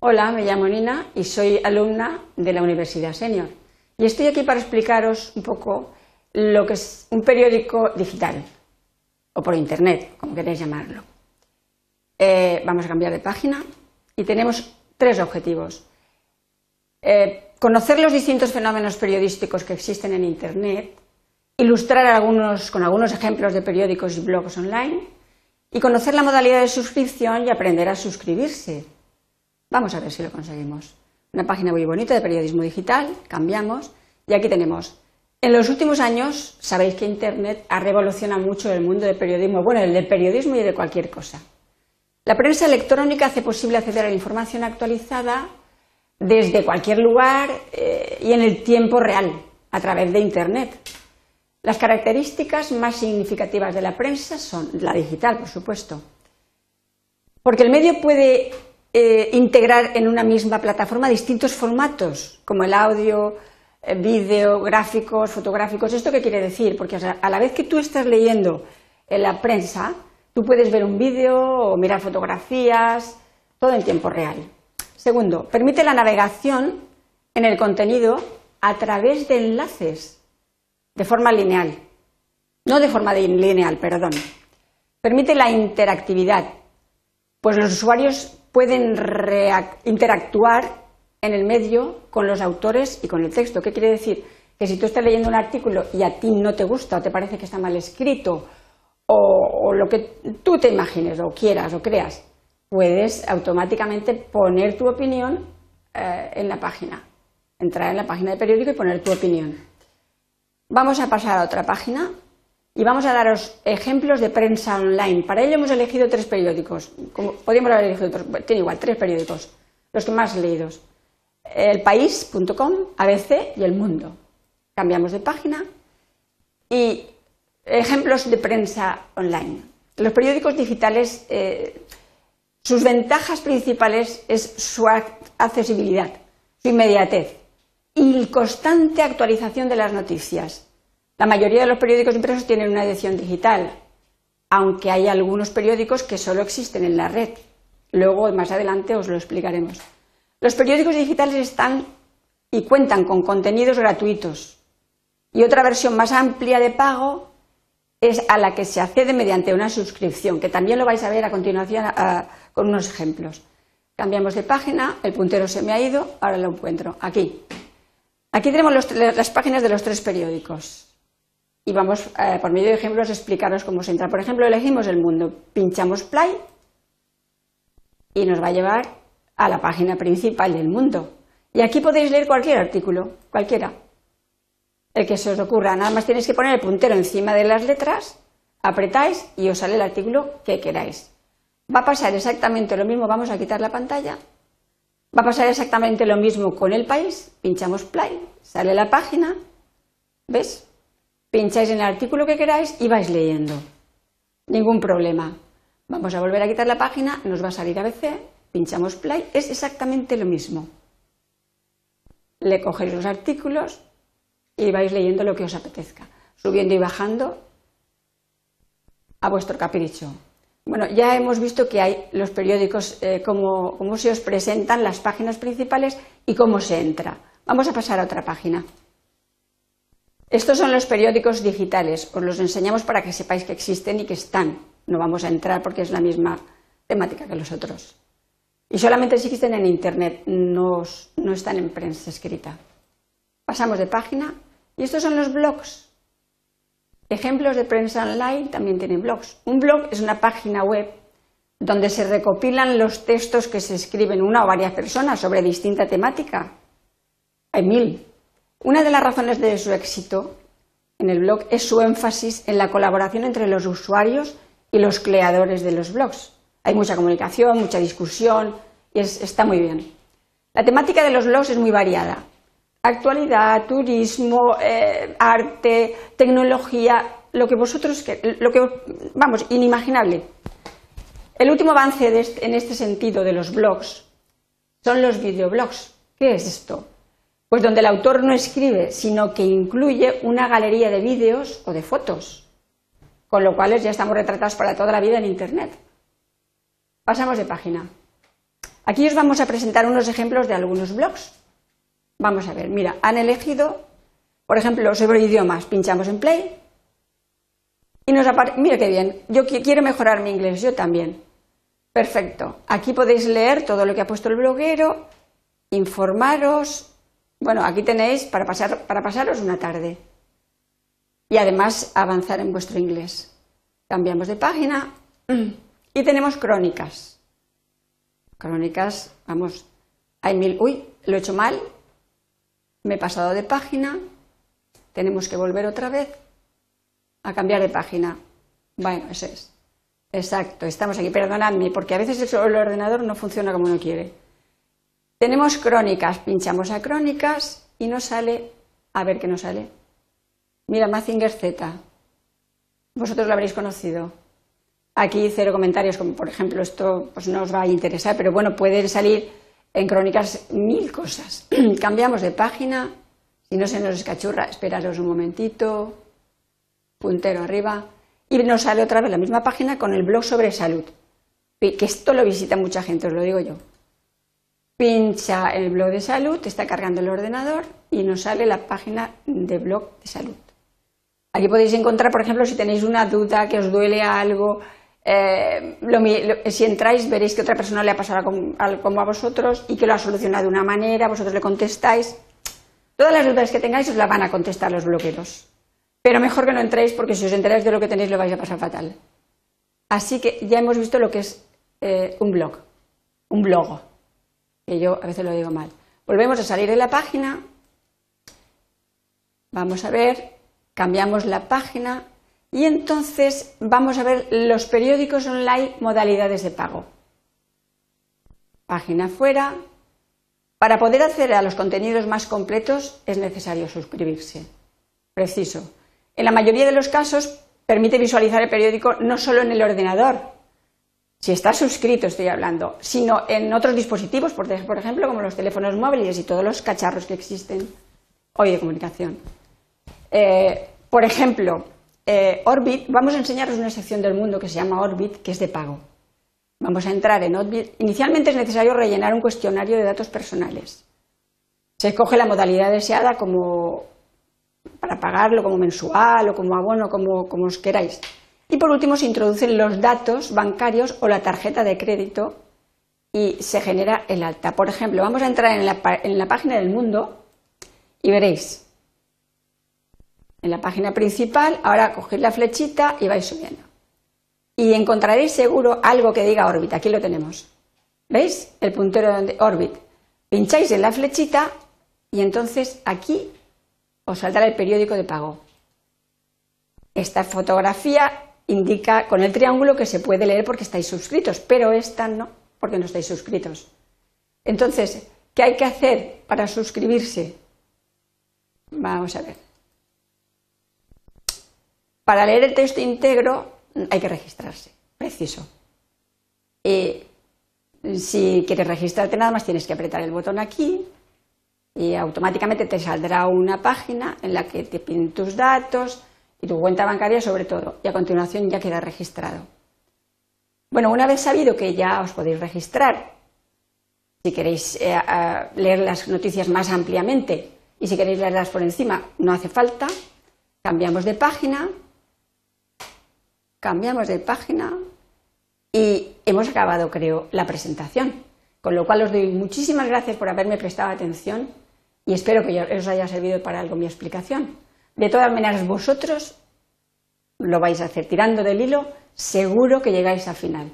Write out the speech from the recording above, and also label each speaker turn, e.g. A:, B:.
A: Hola, me llamo Nina y soy alumna de la Universidad Senior. Y estoy aquí para explicaros un poco lo que es un periódico digital, o por Internet, como queréis llamarlo. Eh, vamos a cambiar de página y tenemos tres objetivos. Eh, conocer los distintos fenómenos periodísticos que existen en Internet, ilustrar con algunos ejemplos de periódicos y blogs online y conocer la modalidad de suscripción y aprender a suscribirse. Vamos a ver si lo conseguimos. Una página muy bonita de periodismo digital, cambiamos y aquí tenemos. En los últimos años sabéis que Internet ha revolucionado mucho el mundo del periodismo, bueno, el del periodismo y de cualquier cosa. La prensa electrónica hace posible acceder a la información actualizada desde cualquier lugar eh, y en el tiempo real, a través de Internet. Las características más significativas de la prensa son la digital, por supuesto, porque el medio puede eh, integrar en una misma plataforma distintos formatos, como el audio, eh, vídeo, gráficos, fotográficos. ¿Esto qué quiere decir? Porque a la vez que tú estás leyendo en la prensa, tú puedes ver un vídeo o mirar fotografías, todo en tiempo real. Segundo, permite la navegación en el contenido a través de enlaces de forma lineal. No de forma lineal, perdón. Permite la interactividad, pues los usuarios pueden interactuar en el medio con los autores y con el texto. ¿Qué quiere decir? Que si tú estás leyendo un artículo y a ti no te gusta o te parece que está mal escrito o, lo que tú te imagines o quieras o creas, puedes automáticamente poner tu opinión eh, en la página, entrar en la página de periódico y poner tu opinión. Vamos a pasar a otra página y vamos a daros ejemplos de prensa online. Para ello hemos elegido tres periódicos. podríamos haber elegido otros, tiene igual, tres periódicos, los que más leídos. Elpaís.com, ABC y El Mundo. Cambiamos de página y ejemplos de prensa online. Los periódicos digitales, eh, sus ventajas principales es su accesibilidad, su inmediatez y constante actualización de las noticias. La mayoría de los periódicos impresos tienen una edición digital, aunque hay algunos periódicos que solo existen en la red. Luego, más adelante, os lo explicaremos. Los periódicos digitales están y cuentan con contenidos gratuitos. Y otra versión más amplia de pago es a la que se accede mediante una suscripción, que también lo vais a ver a continuación con unos ejemplos. Cambiamos de página, el puntero se me ha ido, ahora lo encuentro aquí. Aquí tenemos las páginas de los tres periódicos y vamos, eh, por medio de ejemplos, a explicaros cómo se entra. Por ejemplo, elegimos el mundo, pinchamos play y nos va a llevar a la página principal del mundo. Y aquí podéis leer cualquier artículo, cualquiera, el que se os ocurra. Nada más tenéis que poner el puntero encima de las letras, apretáis y os sale el artículo que queráis. Va a pasar exactamente lo mismo, vamos a quitar la pantalla Va a pasar exactamente lo mismo con el país. Pinchamos play, sale la página, ¿ves? Pincháis en el artículo que queráis y vais leyendo. Ningún problema. Vamos a volver a quitar la página, nos va a salir ABC, pinchamos play, es exactamente lo mismo. Le cogéis los artículos y vais leyendo lo que os apetezca, subiendo y bajando a vuestro capricho. Bueno, ya hemos visto que hay los periódicos, eh, cómo, se os presentan las páginas principales y cómo se entra. Vamos a pasar a otra página. Estos son los periódicos digitales. Os los enseñamos para que sepáis que existen y que están. No vamos a entrar porque es la misma temática que los otros. Y solamente existen en Internet, no, no están en prensa escrita. Pasamos de página. Y estos son los blogs. Ejemplos de prensa online también tienen blogs. Un blog es una página web donde se recopilan los textos que se escriben una o varias personas sobre distinta temática. Hay mil. Una de las razones de su éxito en el blog es su énfasis en la colaboración entre los usuarios y los creadores de los blogs. Hay mucha comunicación, mucha discusión y está muy bien. La temática de los blogs es muy variada actualidad, turismo, eh, arte, tecnología, lo que vosotros, lo que, vamos, inimaginable. El último avance en este sentido de los blogs son los videoblogs. ¿Qué es esto? Pues donde el autor no escribe, sino que incluye una galería de vídeos o de fotos, con lo cual ya estamos retratados para toda la vida en Internet. Pasamos de página. Aquí os vamos a presentar unos ejemplos de algunos blogs. Vamos a ver, mira, han elegido, por ejemplo, sobre idiomas, pinchamos en play y nos aparece, mira qué bien, yo quiero mejorar mi inglés, yo también. Perfecto, aquí podéis leer todo lo que ha puesto el bloguero, informaros, bueno, aquí tenéis para, pasar, para pasaros una tarde y además avanzar en vuestro inglés. Cambiamos de página y tenemos crónicas. Crónicas, vamos, hay mil, uy, lo he hecho mal, me he pasado de página, tenemos que volver otra vez a cambiar de página. Bueno, ese es. Exacto, estamos aquí, perdonadme, porque a veces el ordenador no funciona como uno quiere. Tenemos crónicas, pinchamos a crónicas y nos sale, a ver qué nos sale. Mira, Mazinger Z. Vosotros lo habréis conocido. Aquí cero comentarios, como por ejemplo, esto pues no os va a interesar, pero bueno, pueden salir en crónicas mil cosas. Cambiamos de página, si no se nos escachurra, esperaros un momentito, puntero arriba, y nos sale otra vez la misma página con el blog sobre salud, que esto lo visita mucha gente, os lo digo yo. Pincha el blog de salud, está cargando el ordenador y nos sale la página de blog de salud. Aquí podéis encontrar, por ejemplo, si tenéis una duda, que os duele algo, eh, si entráis veréis que otra persona le ha pasado como a vosotros y que lo ha solucionado de una manera, vosotros le contestáis. Todas las dudas que tengáis os las van a contestar los bloqueros. Pero mejor que no entréis porque si os enteráis de lo que tenéis lo vais a pasar fatal. Así que ya hemos visto lo que es eh, un blog, un blog, que yo a veces lo digo mal. Volvemos a salir de la página, vamos a ver, cambiamos la página y entonces vamos a ver los periódicos online modalidades de pago. Página fuera. Para poder acceder a los contenidos más completos es necesario suscribirse. Preciso. En la mayoría de los casos permite visualizar el periódico no solo en el ordenador, si está suscrito estoy hablando, sino en otros dispositivos, por ejemplo, como los teléfonos móviles y todos los cacharros que existen hoy de comunicación. Eh, por ejemplo, eh, Orbit, vamos a enseñaros una sección del mundo que se llama Orbit, que es de pago. Vamos a entrar en Orbit. Inicialmente es necesario rellenar un cuestionario de datos personales. Se escoge la modalidad deseada como para pagarlo como mensual o como abono, como, como os queráis. Y por último se introducen los datos bancarios o la tarjeta de crédito y se genera el alta. Por ejemplo, vamos a entrar en la, en la página del mundo y veréis en la página principal, ahora cogéis la flechita y vais subiendo. Y encontraréis seguro algo que diga Orbit. Aquí lo tenemos. ¿Veis? El puntero de Orbit. Pincháis en la flechita y entonces aquí os saldrá el periódico de pago. Esta fotografía indica con el triángulo que se puede leer porque estáis suscritos, pero esta no, porque no estáis suscritos. Entonces, ¿qué hay que hacer para suscribirse? Vamos a ver. Para leer el texto íntegro hay que registrarse, preciso. Y si quieres registrarte nada más tienes que apretar el botón aquí y automáticamente te saldrá una página en la que te piden tus datos y tu cuenta bancaria sobre todo y a continuación ya queda registrado. Bueno, una vez sabido que ya os podéis registrar, si queréis eh, leer las noticias más ampliamente y si queréis leerlas por encima, no hace falta, cambiamos de página cambiamos de página y hemos acabado, creo, la presentación. Con lo cual os doy muchísimas gracias por haberme prestado atención y espero que os haya servido para algo mi explicación. De todas maneras, vosotros lo vais a hacer tirando del hilo, seguro que llegáis al final.